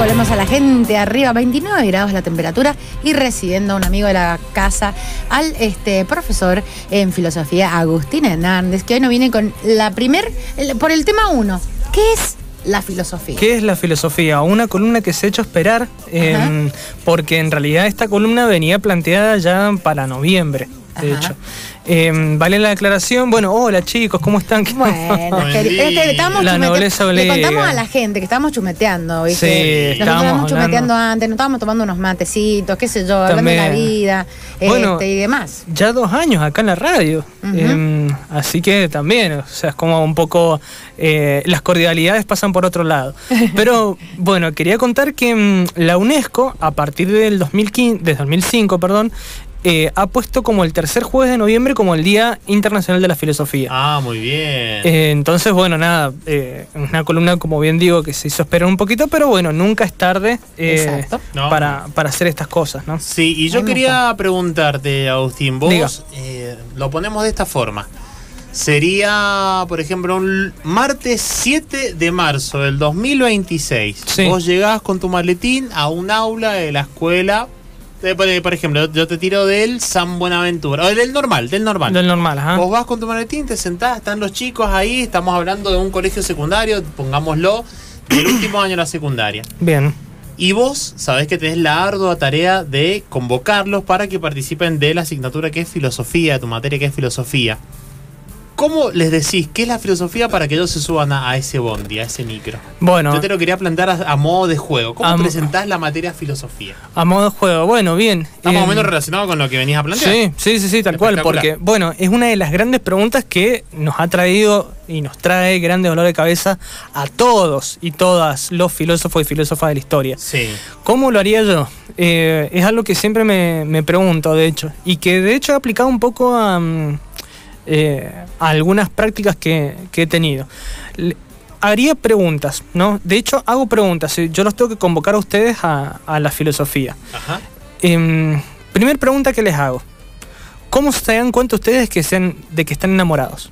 volvemos a la gente arriba, 29 grados la temperatura y recibiendo a un amigo de la casa, al este profesor en filosofía, Agustín Hernández, que hoy nos viene con la primer, el- por el tema 1. ¿Qué es la filosofía? ¿Qué es la filosofía? Una columna que se ha hecho esperar, eh, porque en realidad esta columna venía planteada ya para noviembre, de Ajá. hecho. Eh, vale la aclaración. Bueno, hola chicos, ¿cómo están? ¿Qué- Bueno, Buen queri- día. es que estamos La nobleza Le contamos a la gente que estábamos chumeteando, ¿viste? Sí, Nosotros estábamos estábamos chumeteando hablando. antes, nos estábamos tomando unos matecitos, qué sé yo, hablando de la vida Bueno, este, y demás. Ya dos años acá en la radio. Eh, así que también, o sea, es como un poco. eh, las cordialidades pasan por otro lado. Pero bueno, quería contar que mm, la UNESCO, a partir del 2015, de 2005, perdón, eh, ha puesto como el tercer jueves de noviembre como el Día Internacional de la Filosofía. Ah, muy bien. Eh, entonces, bueno, nada, eh, una columna, como bien digo, que se hizo esperar un poquito, pero bueno, nunca es tarde eh, Exacto. No. para, para hacer estas cosas, ¿no? Sí, y yo quería preguntarte, Agustín, vos eh, lo ponemos de esta forma. Sería, por ejemplo, un martes 7 de marzo del 2026. Sí. Vos llegás con tu maletín a un aula de la escuela. De- por, por ejemplo, yo te tiro del San Buenaventura, o del normal, del normal. Del normal, ajá. Vos vas con tu maletín, te sentás, están los chicos ahí, estamos hablando de un colegio secundario, pongámoslo, del último año de la secundaria. Bien. Y vos sabés que tenés la ardua tarea de convocarlos para que participen de la asignatura que es filosofía, de tu materia que es filosofía. ¿Cómo les decís qué es la filosofía para que ellos se suban a, a ese bondi, a ese micro? Bueno. Yo te lo quería plantear a, a modo de juego. ¿Cómo presentás la materia filosofía? A modo de juego, bueno, bien. Está más o Eh, menos relacionado con lo que venías a plantear. Sí, sí, sí, sí, tal cual, porque, bueno, es una de las grandes preguntas que nos ha traído y nos trae grandes dolor de cabeza a todos y todas los filósofos y filósofas de la historia. Sí. ¿Cómo lo haría yo? Eh, es algo que siempre me, me pregunto, de hecho, y que de hecho he aplicado un poco a, mm, eh, a algunas prácticas que, que he tenido. Le- haría preguntas, ¿no? De hecho, hago preguntas, eh, yo los tengo que convocar a ustedes a, a la filosofía. Ajá. Em, primer pregunta que les hago. ¿Cómo se dan cuenta ustedes que sean, de que están enamorados?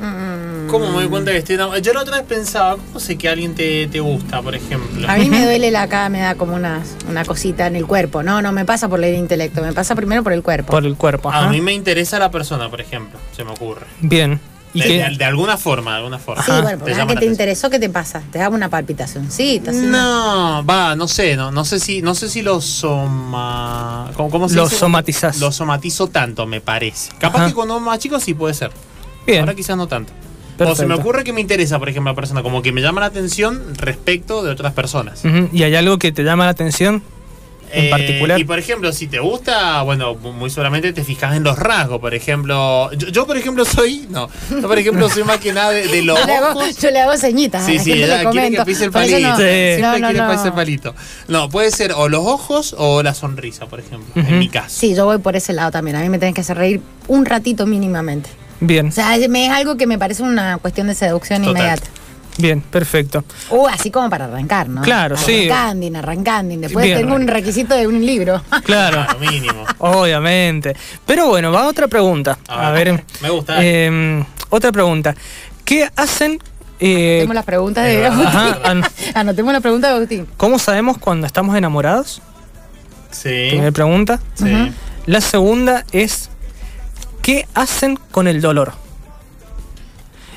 Mm. ¿Cómo me doy cuenta que estoy enamorado? Yo la otra vez pensaba, ¿cómo sé que alguien te, te gusta, por ejemplo? A mí me duele la cara, me da como una, una cosita en el cuerpo. No, no me pasa por el intelecto, me pasa primero por el cuerpo. Por el cuerpo. ajá. A mí me interesa la persona, por ejemplo, se me ocurre. Bien. ¿Y de, qué- de- de alguna forma, de alguna forma. sí, bueno, porque que te interesó, ¿qué te pasa? Te da una palpitacióncita. así, No, va, no sé, no, no sé si, no sé si lo soma, ¿cómo, cómo se Lo dice? somatizás. Lo somatizo tanto, me parece. Capaz Ajá. que cuando más chico sí puede ser. Bien. Ahora quizás no tanto. O se me ocurre que me interesa, por ejemplo, la persona, como que me llama la atención respecto de otras personas. ¿Y hay algo que te llama la atención en Eh, particular? Y por ejemplo, si te gusta, bueno, muy seguramente te fijas en los rasgos. Por ejemplo, yo, yo, por ejemplo soy, no, yo por ejemplo soy más que nada de, de los Yo le, hago, ojos. yo le hago ceñitas. Sí, sí, ella quiere que pise el palito. no. Sí. Siempre No, no, quiere no. que pise el palito. No, puede ser o los ojos o la sonrisa, por ejemplo, en Ujú. mi caso. Sí, yo voy por ese lado también. A mí me tenés que hacer reír un ratito mínimamente. Bien, O sea, me- es algo que me parece una cuestión de seducción Total. inmediata. bien, perfecto. Uh, así como para arrancar, ¿no? Claro, sí. Arrancanding, arrancanding. Después Bien. tengo un requisito de un libro. Claro, Claro, mínimo. obviamente. Pero bueno, va otra pregunta. A, A ver, ver, me gusta. eh, otra pregunta. ¿Qué hacen? eh, Anotemos las preguntas de verdad. Agustín. ajá, an- Anotemos la pregunta de Agustín. ¿Cómo sabemos cuando estamos enamorados? Sí. Primera pregunta. sí. La segunda es, ¿qué hacen con el dolor?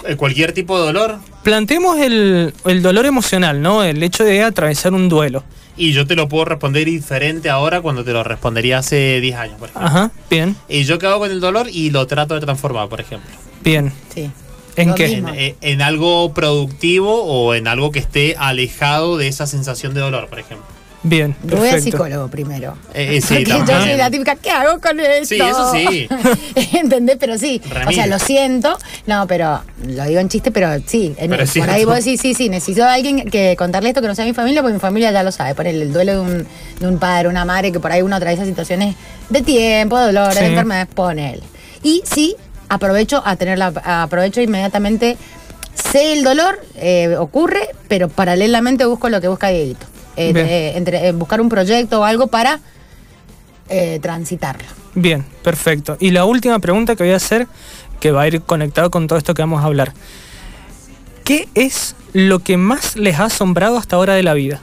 Eh, Cualquier tipo de dolor. Planteemos el, el dolor emocional, ¿no? El hecho de atravesar un duelo. Y yo te lo puedo responder diferente ahora cuando te lo respondería hace 10 años, por ejemplo. Ajá, bien, Y yo qué hago con el dolor y lo trato de transformar, por ejemplo. bien. Sí. ¿En qué? En, eh, en algo productivo o en algo que esté alejado de esa sensación de dolor, por ejemplo. Bien, Yo voy al perfecto. psicólogo primero. Eh, eh, sí, Porque yo soy la típica, ¿qué hago con esto? Sí, eso sí. ¿Entendés? Pero sí. O sea, lo siento. No, pero lo digo en chiste, pero sí. En- Pero por ahí vos decís, sí, sí, necesito a alguien que contarle esto que no sea mi familia, porque mi familia ya lo sabe. Ponerle el duelo de un, de un padre, una madre, que por ahí uno atraviesa situaciones de tiempo, de dolor, Sí. de enfermedades, ponele. Y sí, aprovecho a tener la, aprovecho inmediatamente. Sé el dolor, eh, ocurre, pero paralelamente busco lo que busca Dieguito. Eh, entre, eh, buscar un proyecto o algo para eh, transitarlo. Bien, perfecto. Y la última pregunta que voy a hacer, que va a ir conectado con todo esto que vamos a hablar. ¿qué es lo que más les ha asombrado hasta ahora de la vida?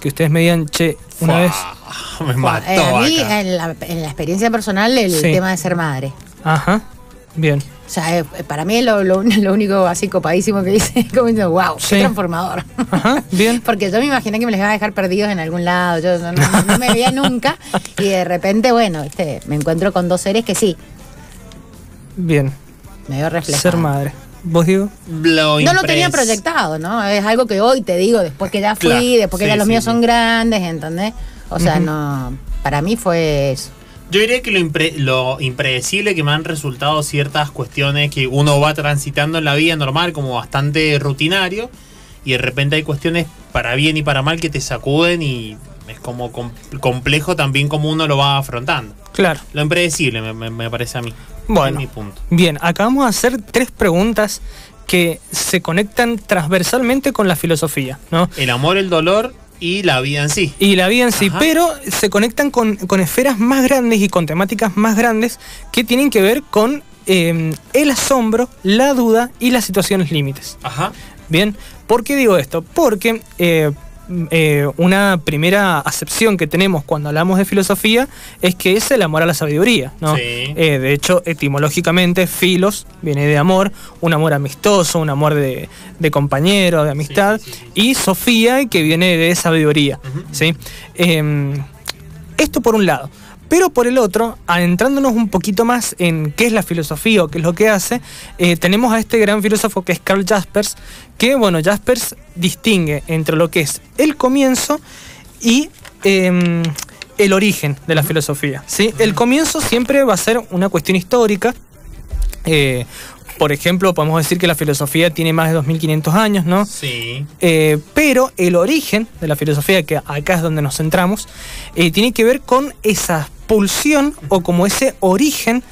Que ustedes me digan, che, una Fua, vez. Me mató Eh, a mí, acá. en la, en la experiencia personal, el Sí. tema de ser madre. Ajá, bien. O sea, eh, para mí es lo, lo- lo único así copadísimo que hice, como diciendo, wow, Sí. qué transformador. Ajá, bien. Porque yo me imaginé que me les iba a dejar perdidos en algún lado, yo no, no- no me veía nunca y de repente, bueno, este, me encuentro con dos seres que sí, Bien. me veo reflejado. Ser madre. ¿Vos digo? No lo tenía proyectado, ¿no? Es algo que hoy te digo, después que ya fui, Claro, después que sí, ya los sí, míos sí. son grandes, ¿entendés? O sea, no, para mí fue eso. Yo diría que lo, impre- lo impredecible que me han resultado ciertas cuestiones que uno va transitando en la vida normal como bastante rutinario y de repente hay cuestiones para bien y para mal que te sacuden y es como com- complejo también como uno lo va afrontando. Claro. Lo impredecible me, me- me parece a mí. Bueno. Es mi punto. Bien, acabamos de hacer tres preguntas que se conectan transversalmente con la filosofía, ¿no? El amor, el dolor y la vida en sí. Y la vida en sí, Ajá. pero se conectan con, con esferas más grandes y con temáticas más grandes que tienen que ver con eh, el asombro, la duda y las situaciones límites. Ajá. Bien, ¿por qué digo esto? Porque eh, eh, una primera acepción que tenemos cuando hablamos de filosofía es que es el amor a la sabiduría, ¿no? Sí. Eh, de hecho, etimológicamente, filos viene de amor, un amor amistoso, un amor de, de compañero, de amistad, Sí, sí, sí, y Sofía, que viene de sabiduría. ¿sí? Em, esto por un lado. Pero por el otro, adentrándonos un poquito más en qué es la filosofía o qué es lo que hace, eh, tenemos a este gran filósofo que es Karl Jaspers, que bueno, Jaspers distingue entre lo que es el comienzo y em, el origen de la filosofía. ¿sí? El comienzo siempre va a ser una cuestión histórica. eh, por ejemplo, podemos decir que la filosofía tiene más de 2500 años, ¿no? Sí. Eh, pero el origen de la filosofía, que acá es donde nos centramos, eh, tiene que ver con esa pulsión o como ese origen,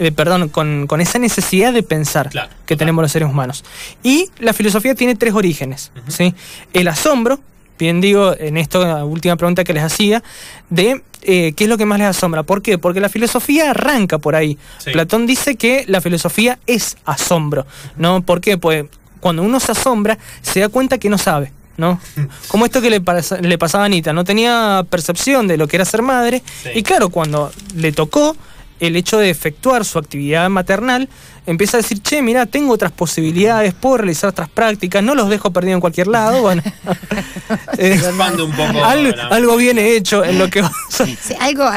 eh, perdón, con, con esa necesidad de pensar Claro, que tenemos los seres humanos. Y la filosofía tiene tres orígenes, ¿sí? El asombro, bien digo, en esta última pregunta que les hacía, de eh, qué es lo que más les asombra. ¿Por qué? Porque la filosofía arranca por ahí. Sí. Platón dice que la filosofía es asombro, ¿no? ¿Por qué? Pues cuando uno se asombra, se da cuenta que no sabe. ¿No? Como esto que le, pas- le pasaba a Anita, no tenía percepción de lo que era ser madre, Sí. y claro, cuando le tocó el hecho de efectuar su actividad maternal, empieza a decir, che, mira, tengo otras posibilidades, puedo realizar otras prácticas, no los dejo perdidos en cualquier lado, bueno. Eh, un poco. al- la- algo viene hecho en lo que... Sí, algo,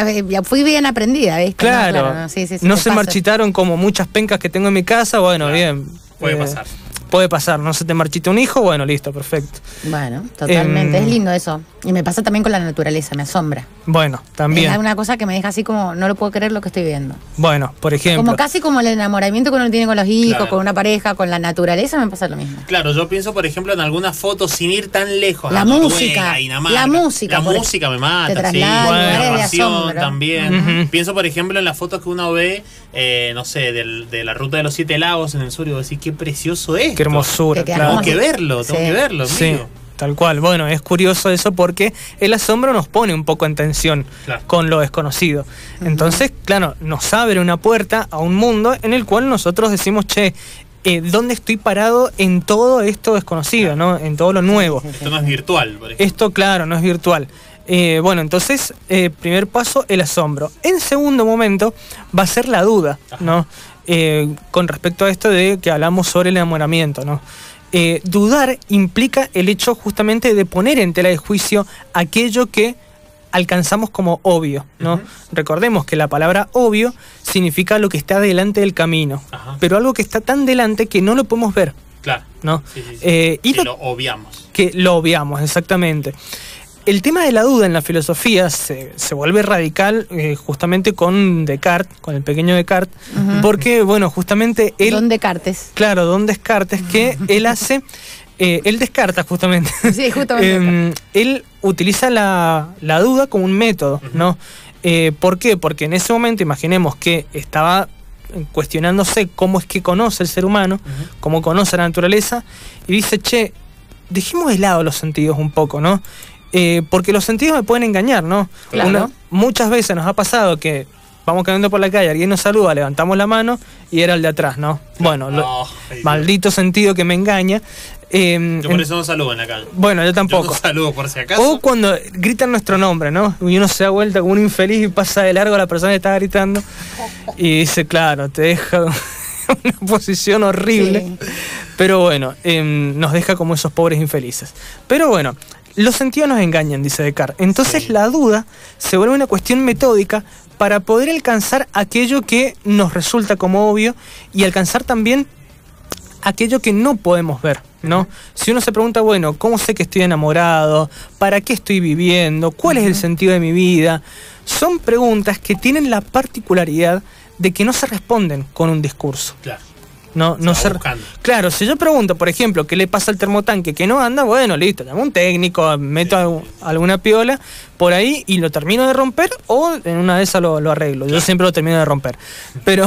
fui bien aprendida, ¿viste? Claro, No, no, sí, sí, sí, te se pasa. marchitaron como muchas pencas que tengo en mi casa, bueno, Claro, bien. puede eh, pasar. Puede pasar, no se te marchita un hijo, bueno, listo, perfecto. Bueno, totalmente, Em, es lindo eso. Y me pasa también con la naturaleza, me asombra. Bueno, también. Es una cosa que me deja así como, no lo puedo creer lo que estoy viendo. Bueno, por ejemplo. Como casi como el enamoramiento que uno tiene con los hijos, Claro. con una pareja, con la naturaleza, me pasa lo mismo. Claro, yo pienso, por ejemplo, en algunas fotos sin ir tan lejos. La música, Dinamarca. la música, La música me mata, te sí. traslada lugares la narración también. Pienso, por ejemplo, en las fotos que uno ve, eh, no sé, del- de la ruta de los siete lagos en el sur y vos decís, qué precioso es. Qué hermosura, Que claro. Tengo que verlo, tengo Sí. que verlo. Sí, tal cual. Bueno, es curioso eso porque el asombro nos pone un poco en tensión Claro. con lo desconocido. Entonces, claro, nos abre una puerta a un mundo en el cual nosotros decimos, che, eh, ¿dónde estoy parado en todo esto desconocido, ¿no? En todo lo nuevo. Esto no es virtual, por ejemplo. Esto, claro, no es virtual. Eh, bueno, entonces, eh, primer paso, el asombro. En segundo momento, va a ser la duda, ¿no? Eh, con respecto a esto de que hablamos sobre el enamoramiento, ¿no? Eh, dudar implica el hecho justamente de poner en tela de juicio aquello que alcanzamos como obvio, ¿no? Recordemos que la palabra obvio significa lo que está delante del camino, Ajá. pero algo que está tan delante que no lo podemos ver, Claro. ¿no? Sí, sí, sí. Eh, y que lo- lo obviamos. que lo obviamos, exactamente. El tema de la duda en la filosofía se, se vuelve radical eh, justamente con Descartes, con el pequeño Descartes, porque, bueno, justamente él, Don Descartes. claro, Don Descartes, que él hace, eh, él descarta justamente. Sí, justamente. Em, él utiliza la, la duda como un método, ¿no? Eh, ¿Por qué? Porque en ese momento, imaginemos que estaba cuestionándose cómo es que conoce el ser humano, cómo conoce la naturaleza, y dice, che, dejemos de lado los sentidos un poco, ¿no? Eh, porque los sentidos me pueden engañar, ¿no? Claro. Una- muchas veces nos ha pasado que vamos caminando por la calle, alguien nos saluda, levantamos la mano y era el de atrás, ¿no? Bueno, lo- Ay, maldito sentido que me engaña. Eh, Yo por eso no saludo en la calle. bueno, yo Yo tampoco. no saludo por si acaso. O cuando gritan nuestro nombre, ¿no? Y uno se da vuelta como un infeliz y pasa de largo a la persona que está gritando y dice, claro, te deja en una posición horrible. Sí. Pero bueno, em, nos deja como esos pobres infelices. Pero bueno, los sentidos nos engañan, dice Descartes. Entonces Sí. la duda se vuelve una cuestión metódica para poder alcanzar aquello que nos resulta como obvio y alcanzar también aquello que no podemos ver, ¿no? Si uno se pregunta, bueno, ¿cómo sé que estoy enamorado? ¿Para qué estoy viviendo? ¿Cuál es el sentido de mi vida? Son preguntas que tienen la particularidad de que no se responden con un discurso. Claro. No, no se. Claro, si yo pregunto, por ejemplo, qué le pasa al termotanque que no anda, bueno, listo, llamo a un técnico, meto algu- alguna piola por ahí y lo termino de romper o en una de esas lo, lo arreglo. Yo siempre lo termino de romper. Pero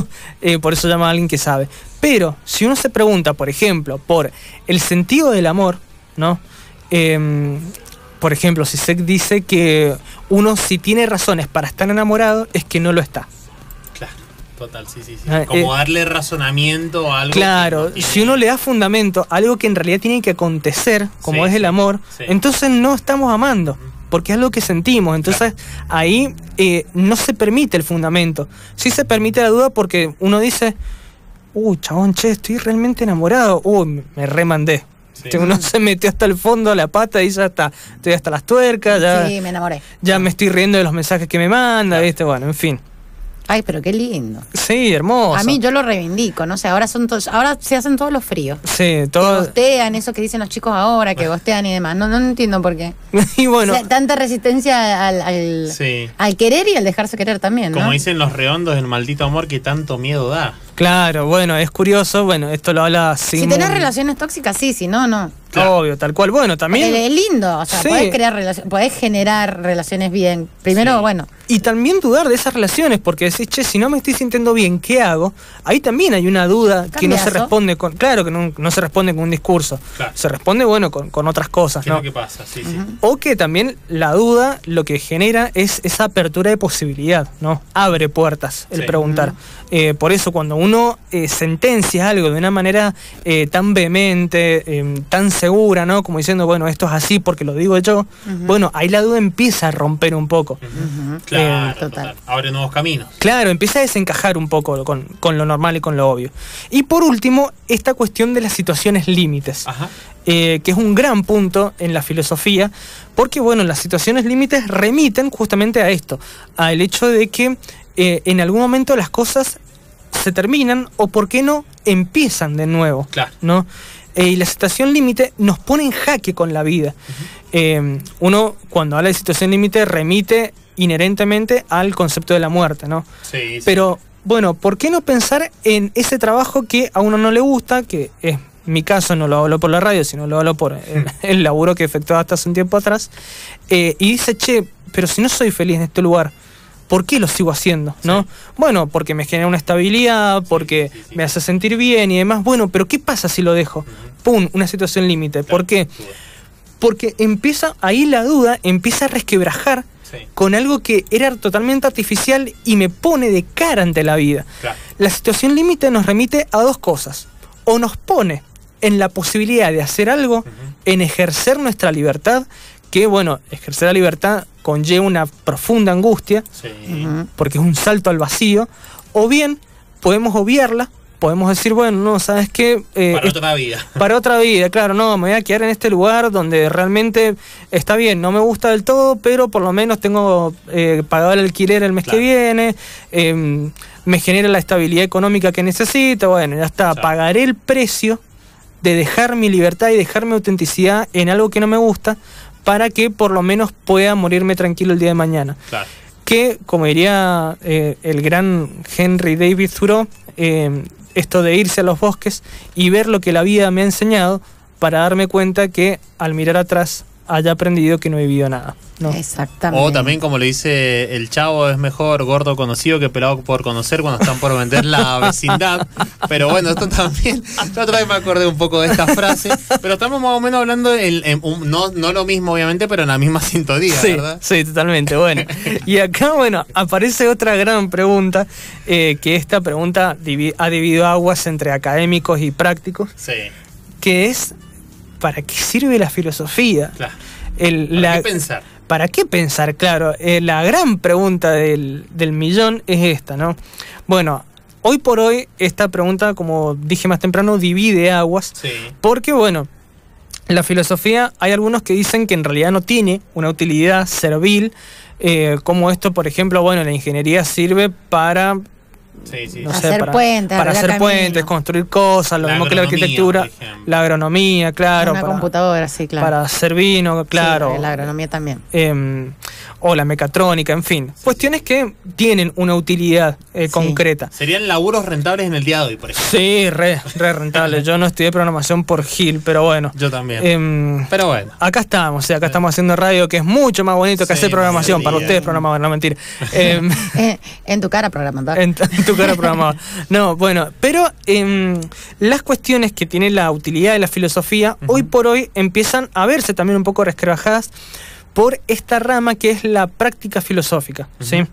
eh, por eso llamo a alguien que sabe. Pero si uno se pregunta, por ejemplo, por el sentido del amor, ¿no? Em, por ejemplo, si se dice que uno si tiene razones para estar enamorado es que no lo está. Total, sí, sí, sí. Ah, Como eh, darle razonamiento a algo. Claro, no tiene- si uno le da fundamento a algo que en realidad tiene que acontecer, como Sí, es el amor, sí. entonces no estamos amando, porque es algo que sentimos. Entonces ahí eh, no se permite el fundamento. Sí se permite la duda porque uno dice, uy, chabón, che, estoy realmente enamorado. Uy, me- me remandé. Sí. Uno se metió hasta el fondo, a la pata y ya está. Estoy hasta las tuercas, ya, Sí, me enamoré. ya me estoy riendo de los mensajes que me manda, ¿viste? Bueno, en fin. Ay, pero qué lindo. Sí, hermoso. A mí yo lo reivindico, no sé, ahora son todos, ahora se hacen todos los fríos. Sí, Que todo. gostean, eso que dicen los chicos ahora, que gostean y demás. No, no entiendo por qué. y bueno. O sea, tanta resistencia al, al, Sí. al querer y al dejarse querer también, ¿no? Como dicen los redondos del maldito amor que tanto miedo da. Claro, bueno, es curioso, bueno, esto lo habla si tenés relaciones tóxicas, sí, si no, no. Claro. Obvio, tal cual. Bueno, también. Es lindo, o sea, Sí. podés crear relaciones, podés generar relaciones bien. Primero, Sí. bueno, Y también dudar de esas relaciones, porque decís, che, si no me estoy sintiendo bien, ¿qué hago? Ahí también hay una duda que no se responde con. Claro que no, no se responde con un discurso. Claro. Se responde, bueno, con, con otras cosas, ¿Qué es ¿no? lo que pasa? Sí, sí. O que también la duda lo que genera es esa apertura de posibilidad, ¿no? Abre puertas el Sí. preguntar. Eh, por eso cuando uno eh, sentencia algo de una manera eh, tan vehemente, eh, tan segura, ¿no? Como diciendo, bueno, esto es así porque lo digo yo, bueno, ahí la duda empieza a romper un poco. Claro, Eh, total. total. Abre nuevos caminos. Claro, empieza a desencajar un poco con, con lo normal y con lo obvio. Y por último, esta cuestión de las situaciones límites. Ajá. eh, que es un gran punto en la filosofía, porque bueno, las situaciones límites remiten justamente a esto, al hecho de que eh, en algún momento las cosas se terminan o, ¿por qué no?, empiezan de nuevo. Claro. ¿no? Eh, y la situación límite nos pone en jaque con la vida. Eh, uno, cuando habla de situación límite, remite inherentemente al concepto de la muerte, ¿no? Sí, sí. Pero bueno, ¿por qué no pensar en ese trabajo que a uno no le gusta, que es mi caso, no lo hablo por la radio, sino lo hablo por el, el laburo que efectuaba hasta hace un tiempo atrás, eh, y dice, che, pero si no soy feliz en este lugar, ¿por qué lo sigo haciendo? ¿no? Bueno, porque me genera una estabilidad, porque me hace sentir bien y demás. Bueno, pero ¿qué pasa si lo dejo? ¡Pum! Una situación límite. ¿Por qué? Porque empieza, ahí la duda empieza a resquebrajar Sí, con algo que era totalmente artificial y me pone de cara ante la vida. claro. La situación límite nos remite a dos cosas. O nos pone en la posibilidad de hacer algo, en ejercer nuestra libertad, que bueno, ejercer la libertad conlleva una profunda angustia, Sí. Porque es un salto al vacío, o bien podemos obviarla, podemos decir, bueno, no, ¿sabes qué? Eh, Para otra vida. para otra vida, claro, no, me voy a quedar en este lugar donde realmente está bien, no me gusta del todo, pero por lo menos tengo eh, pagado el alquiler el mes Claro. que viene, eh, me genera la estabilidad económica que necesito, bueno, ya está, Claro. pagaré el precio de dejar mi libertad y dejar mi autenticidad en algo que no me gusta para que por lo menos pueda morirme tranquilo el día de mañana Claro. que, como diría eh, el gran Henry David Thoreau, eh, esto de irse a los bosques y ver lo que la vida me ha enseñado para darme cuenta que al mirar atrás haya aprendido que no he vivido nada. ¿no? Exactamente. O también, como le dice el chavo, es mejor gordo conocido que pelado por conocer cuando están por vender la vecindad. Pero bueno, esto también, yo otra vez me acordé un poco de esta frase, pero estamos más o menos hablando, en, en un- no, no lo mismo obviamente, pero en la misma sintonía, Sí, ¿verdad? sí, totalmente. Bueno, y acá, bueno, aparece otra gran pregunta, eh, que esta pregunta ha dividido aguas entre académicos y prácticos, Sí, que es, ¿para qué sirve la filosofía? claro. El- ¿Para la- qué pensar? ¿Para qué pensar? Claro, eh, la gran pregunta del, del millón es esta, ¿no? Bueno, hoy por hoy esta pregunta, como dije más temprano, divide aguas, Sí. porque bueno, la filosofía hay algunos que dicen que en realidad no tiene una utilidad servil, eh, como esto, por ejemplo, bueno, la ingeniería sirve para Sí, sí. no sé, para, puentes, para arreglar hacer puentes, construir cosas, lo La mismo que la arquitectura, la agronomía, claro, Una para, computadora, sí, claro. para hacer vino, claro. Sí, la agronomía también. em, o la mecatrónica, en fin. Cuestiones que tienen una utilidad eh, Sí. concreta. Serían laburos rentables en el día de hoy, por ejemplo. Sí, re, re rentable. Yo no estudié programación por Gil, pero bueno. Yo también. Em, pero bueno. acá estamos, o sea, acá estamos haciendo radio, que es mucho más bonito que Sí, hacer programación. Para ustedes, programador, no mentir. Em, Eh, en tu cara, programador. en, en tu cara programador. No, bueno, pero em, las cuestiones que tiene la utilidad de la filosofía, hoy por hoy empiezan a verse también un poco resquebrajadas por esta rama que es la práctica filosófica. ¿sí?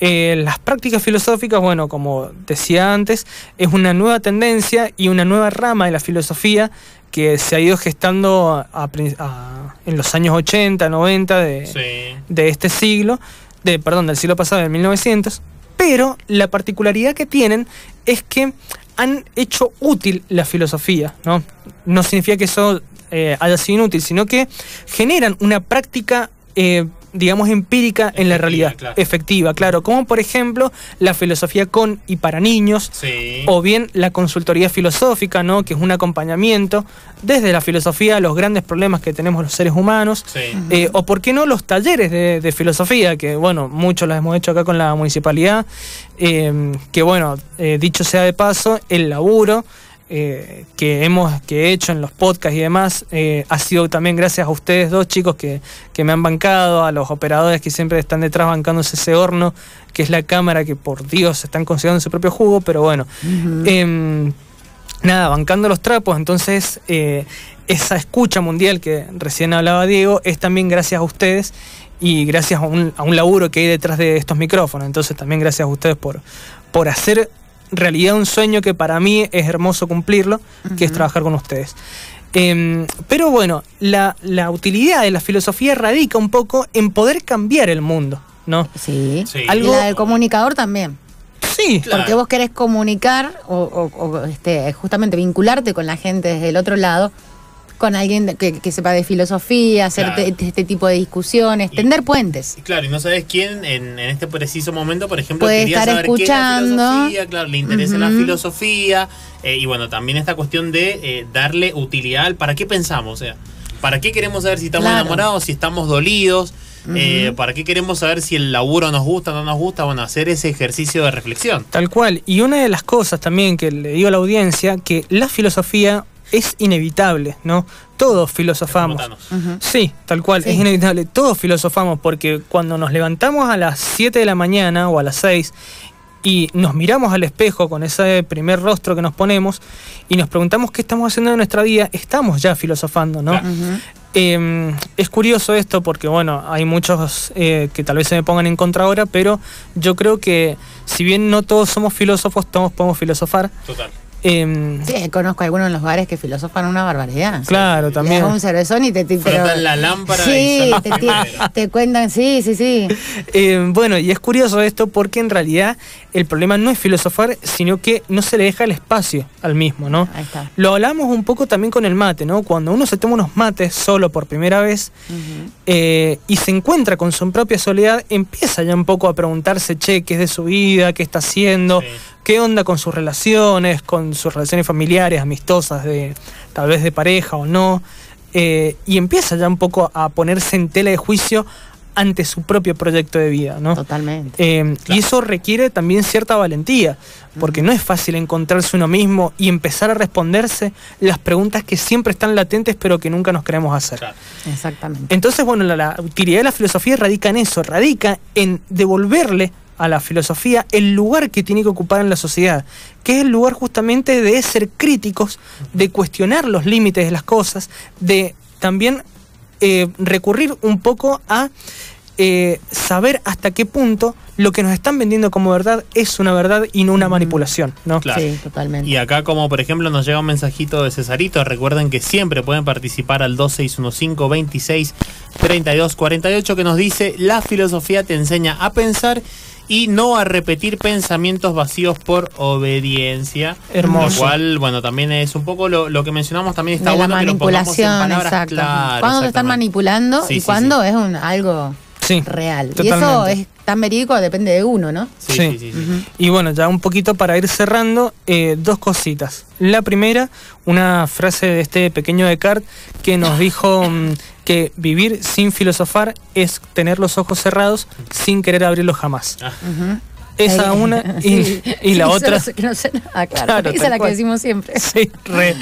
Eh, las prácticas filosóficas, bueno, como decía antes, es una nueva tendencia y una nueva rama de la filosofía que se ha ido gestando a prin- a- en los años 80, 90 de, Sí. de este siglo, de, perdón, del siglo pasado, del 1900, pero la particularidad que tienen es que han hecho útil la filosofía, ¿no? No significa que eso eh, haya sido inútil, sino que generan una práctica, eh, digamos, empírica en la realidad, claro. efectiva, claro, como por ejemplo la filosofía con y para niños, Sí. o bien la consultoría filosófica, ¿no? que es un acompañamiento desde la filosofía a los grandes problemas que tenemos los seres humanos, Sí. eh, o por qué no los talleres de, de filosofía, que bueno, muchos los hemos hecho acá con la municipalidad, eh, que bueno, eh, dicho sea de paso, el laburo eh, que hemos que he hecho en los podcasts y demás eh, ha sido también gracias a ustedes dos chicos que, que me han bancado, a los operadores que siempre están detrás bancándose ese horno, que es la cámara que por Dios están considerando su propio jugo, pero bueno. Em, nada, bancando los trapos, entonces eh, esa escucha mundial que recién hablaba Diego es también gracias a ustedes y gracias a un, a un laburo que hay detrás de estos micrófonos, entonces también gracias a ustedes por, por hacer realidad un sueño que para mí es hermoso cumplirlo, que es trabajar con ustedes. Em, pero bueno, la, la utilidad de la filosofía radica un poco en poder cambiar el mundo, ¿no? Sí. Sí. Y Algo- la del comunicador también. Sí, Claro. Porque vos querés comunicar o, o- o, este, justamente vincularte con la gente desde el otro lado, con alguien de- que, que sepa de filosofía, hacer Claro. te- este tipo de discusiones, Y- tender puentes. Y Claro, y no sabes quién en, en este preciso momento, por ejemplo, Puede quería estar saber qué es la escuchando. filosofía, claro, le interesa la filosofía, eh, y bueno, también esta cuestión de eh, darle utilidad al para qué pensamos, o sea, para qué queremos saber si estamos Claro. enamorados, si estamos dolidos, eh, para qué queremos saber si el laburo nos gusta o no nos gusta, bueno, hacer ese ejercicio de reflexión. Tal cual. Y una de las cosas también que le digo a la audiencia, que la filosofía es inevitable, ¿no? Todos filosofamos. Sí, tal cual, Sí. es inevitable. Todos filosofamos porque cuando nos levantamos a las 7 de la mañana o a las 6 y nos miramos al espejo con ese primer rostro que nos ponemos y nos preguntamos qué estamos haciendo en nuestra vida, estamos ya filosofando, ¿no? Eh, es curioso esto porque, bueno, hay muchos eh, que tal vez se me pongan en contra ahora, pero yo creo que si bien no todos somos filósofos, todos podemos filosofar. Total. Eh, Sí, conozco algunos en los bares que filosofan una barbaridad. Claro, Le también. das un cervezón y te, te- Frotan la lámpara y Sí, son te, cuentan, sí, sí, sí. Eh, bueno, y es curioso esto porque en realidad el problema no es filosofar, sino que no se le deja el espacio al mismo, ¿no? Ahí está. Lo hablamos un poco también con el mate, ¿no? Cuando uno se toma unos mates solo por primera vez eh, y se encuentra con su propia soledad, empieza ya un poco a preguntarse, che, ¿qué es de su vida? ¿Qué está haciendo? Sí. ¿Qué onda con sus relaciones? Con sus relaciones familiares, amistosas, de tal vez de pareja o no. Eh, y empieza ya un poco a ponerse en tela de juicio ante su propio proyecto de vida, ¿no? Totalmente. Eh, Y eso requiere también cierta valentía, porque no es fácil encontrarse uno mismo y empezar a responderse las preguntas que siempre están latentes pero que nunca nos queremos hacer. Claro. Exactamente. Entonces, bueno, la, la utilidad de la filosofía radica en eso, radica en devolverle a la filosofía el lugar que tiene que ocupar en la sociedad, que es el lugar justamente de ser críticos, de cuestionar los límites de las cosas, de también eh, recurrir un poco a eh, saber hasta qué punto lo que nos están vendiendo como verdad es una verdad y no una manipulación, ¿no? Claro. Sí, totalmente. Y acá, como por ejemplo, nos llega un mensajito de Cesarito. Recuerden que siempre pueden participar al 2615 26 32 48 que nos dice: La filosofía te enseña a pensar y no a repetir pensamientos vacíos por obediencia. Hermoso. Lo cual, bueno, también es un poco lo, lo que mencionamos. También está de la bueno que lo pongamos en manipulación, palabras exacto. claras. cuando te están manipulando Sí, y sí, cuando es un algo Sí, real. Y totalmente. eso es tan verídico, depende de uno, ¿no? Sí, Sí. sí, sí, sí. Y bueno, ya un poquito para ir cerrando, eh, dos cositas. La primera, una frase de este pequeño Descartes que nos dijo mm, que vivir sin filosofar es tener los ojos cerrados sin querer abrirlos jamás. Ah, Ujú. Esa una y, sí. y la otra... que no sé nada, claro. Claro, Esa es la que decimos siempre. Sí, re.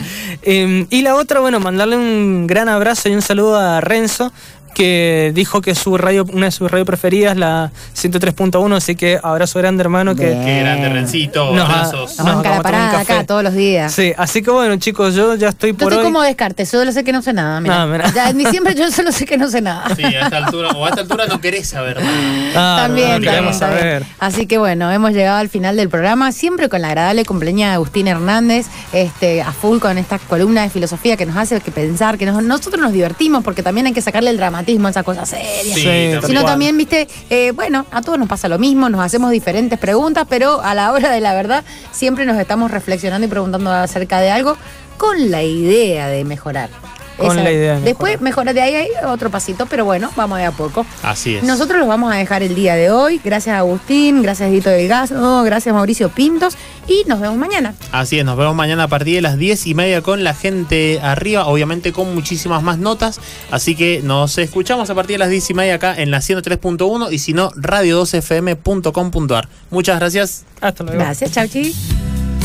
Eh, y la otra, bueno, mandarle un gran abrazo y un saludo a Renzo, que dijo que su radio, una de sus radios preferidas, la 103.1, así que abrazo grande hermano que... Qué grande, Rencito. Nos abrazos. Nos No, banca la vamos a tomar un parada acá todos los días. Sí, así que bueno chicos, yo ya estoy por estoy hoy. como descarte, solo sé que no sé nada. Mira. Ah, mira. Ya en diciembre yo solo sé que no sé nada. Sí, a esta altura, o a esta altura no querés saber. nada. Ah, también, no, también, saber. Así que bueno, hemos llegado al final del programa, siempre con la agradable compañía de Agustín Hernández, este, a full con esta columna de filosofía que nos hace que pensar, que nos- nosotros nos divertimos, porque también hay que sacarle el dramatismo a esas cosas serias. Sí, Sí, tal Sino también, viste, eh, bueno, a todos nos pasa lo mismo, nos hacemos diferentes preguntas, pero a la hora de la verdad siempre nos estamos reflexionando y preguntando acerca de algo con la idea de mejorar. Con la idea de Después mejorar de ahí hay otro pasito, pero bueno, vamos de a poco. Así es. Nosotros los vamos a dejar el día de hoy. Gracias Agustín, gracias Dito Delgado, gracias Mauricio Pintos y nos vemos mañana. Así es, nos vemos mañana a partir de las 10 y media con la gente arriba, obviamente con muchísimas más notas. Así que nos escuchamos a partir de las 10 y media acá en la 103.1 y si no, radio2fm.com.ar. Muchas gracias. Hasta luego. Gracias, chau, chi.